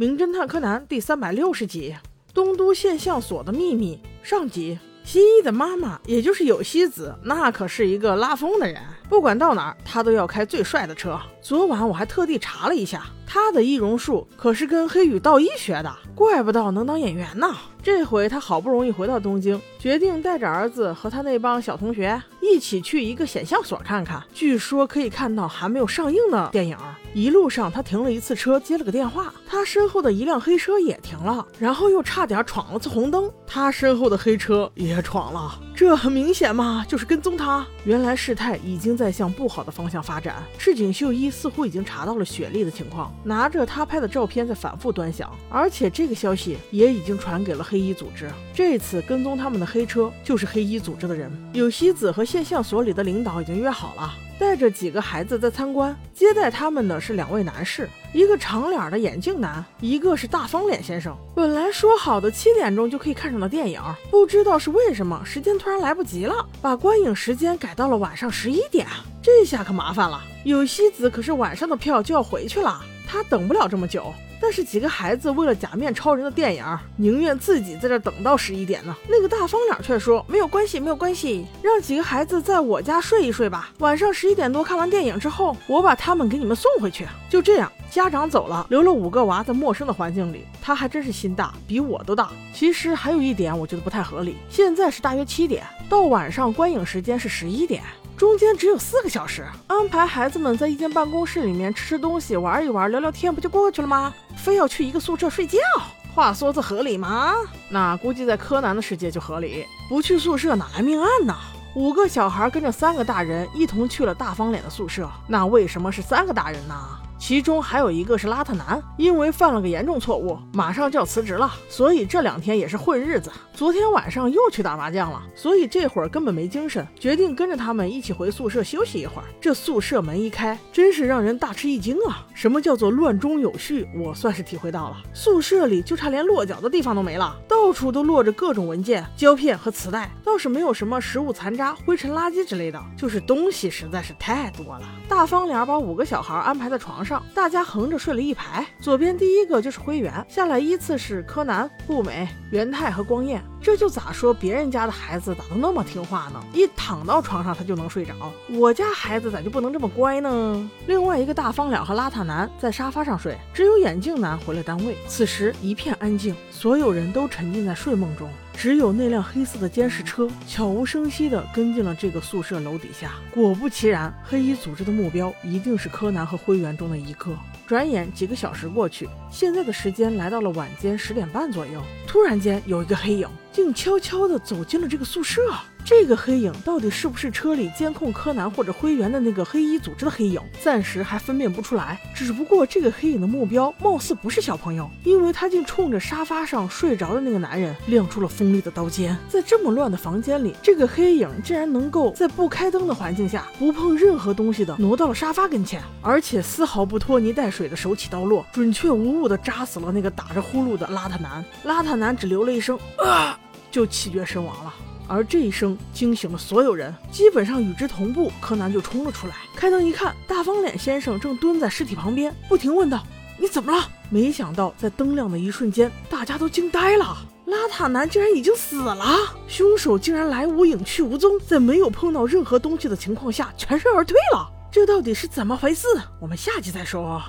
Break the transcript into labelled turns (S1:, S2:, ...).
S1: 名侦探柯南》第三百六十集《东都现象所的秘密》上集。新一的妈妈，也就是有希子，那可是一个拉风的人，不管到哪儿，她都要开最帅的车。昨晚我还特地查了一下，他的易容术可是跟黑羽道一学的，怪不得能当演员呢。这回他好不容易回到东京，决定带着儿子和他那帮小同学一起去一个显像所看看，据说可以看到还没有上映的电影。一路上他停了一次车，接了个电话，他身后的一辆黑车也停了，然后又差点闯了次红灯，他身后的黑车也闯了。这很明显嘛，就是跟踪他。原来事态已经在向不好的方向发展。赤井秀一似乎已经查到了雪莉的情况，拿着他拍的照片在反复端详，而且这个消息也已经传给了黑衣组织。这次跟踪他们的黑车就是黑衣组织的人。有希子和现象所里的领导已经约好了。带着几个孩子在参观，接待他们的是两位男士，一个长脸的眼镜男，一个是大方脸先生。本来说好的七点钟就可以看上的电影，不知道是为什么，时间突然来不及了，把观影时间改到了晚上十一点。这下可麻烦了，有希子可是晚上的票就要回去了，她等不了这么久。但是几个孩子为了假面超人的电影，宁愿自己在这等到十一点呢。那个大方脸却说没有关系，没有关系，让几个孩子在我家睡一睡吧。晚上十一点多看完电影之后，我把他们给你们送回去。就这样，家长走了，留了五个娃在陌生的环境里。他还真是心大，比我都大。其实还有一点，我觉得不太合理。现在是大约七点，到晚上观影时间是十一点。中间只有四个小时，安排孩子们在一间办公室里面吃吃东西、玩一玩、聊聊天，不就过去了吗？非要去一个宿舍睡觉，话说这合理吗？那估计在柯南的世界就合理，不去宿舍哪来命案呢？五个小孩跟着三个大人一同去了大方脸的宿舍，那为什么是三个大人呢？其中还有一个是邋遢男，因为犯了个严重错误，马上就要辞职了，所以这两天也是混日子。昨天晚上又去打麻将了，所以这会儿根本没精神，决定跟着他们一起回宿舍休息一会儿。这宿舍门一开，真是让人大吃一惊啊！什么叫做乱中有序？我算是体会到了。宿舍里就差连落脚的地方都没了，到处都落着各种文件、胶片和磁带，倒是没有什么食物残渣、灰尘垃圾之类的，就是东西实在是太多了。大方脸把五个小孩安排在床上。上，大家横着睡了一排，左边第一个就是灰原，下来依次是柯南、步美、元太和光彦。这就咋说别人家的孩子咋都那么听话呢？一躺到床上他就能睡着，我家孩子咋就不能这么乖呢？另外一个大方脸和邋遢男在沙发上睡，只有眼镜男回了单位。此时一片安静，所有人都沉浸在睡梦中。只有那辆黑色的监视车悄无声息地跟进了这个宿舍楼底下。果不其然，黑衣组织的目标一定是柯南和灰原中的一个。转眼几个小时过去，现在的时间来到了晚间十点半左右。突然间，有一个黑影竟悄悄地走进了这个宿舍。这个黑影到底是不是车里监控柯南或者灰原的那个黑衣组织的黑影？暂时还分辨不出来。只不过这个黑影的目标貌似不是小朋友，因为他竟冲着沙发上睡着的那个男人亮出了锋利的刀尖。在这么乱的房间里，这个黑影竟然能够在不开灯的环境下，不碰任何东西的挪到了沙发跟前，而且丝毫不拖泥带水的手起刀落，准确无误的扎死了那个打着呼噜的邋遢男。邋遢男只留了一声啊，就气绝身亡了。而这一声惊醒了所有人，基本上与之同步，柯南就冲了出来。开灯一看，大方脸先生正蹲在尸体旁边，不停问道：“你怎么了？”没想到在灯亮的一瞬间，大家都惊呆了，邋遢男竟然已经死了，凶手竟然来无影去无踪，在没有碰到任何东西的情况下全身而退了。这到底是怎么回事？我们下集再说。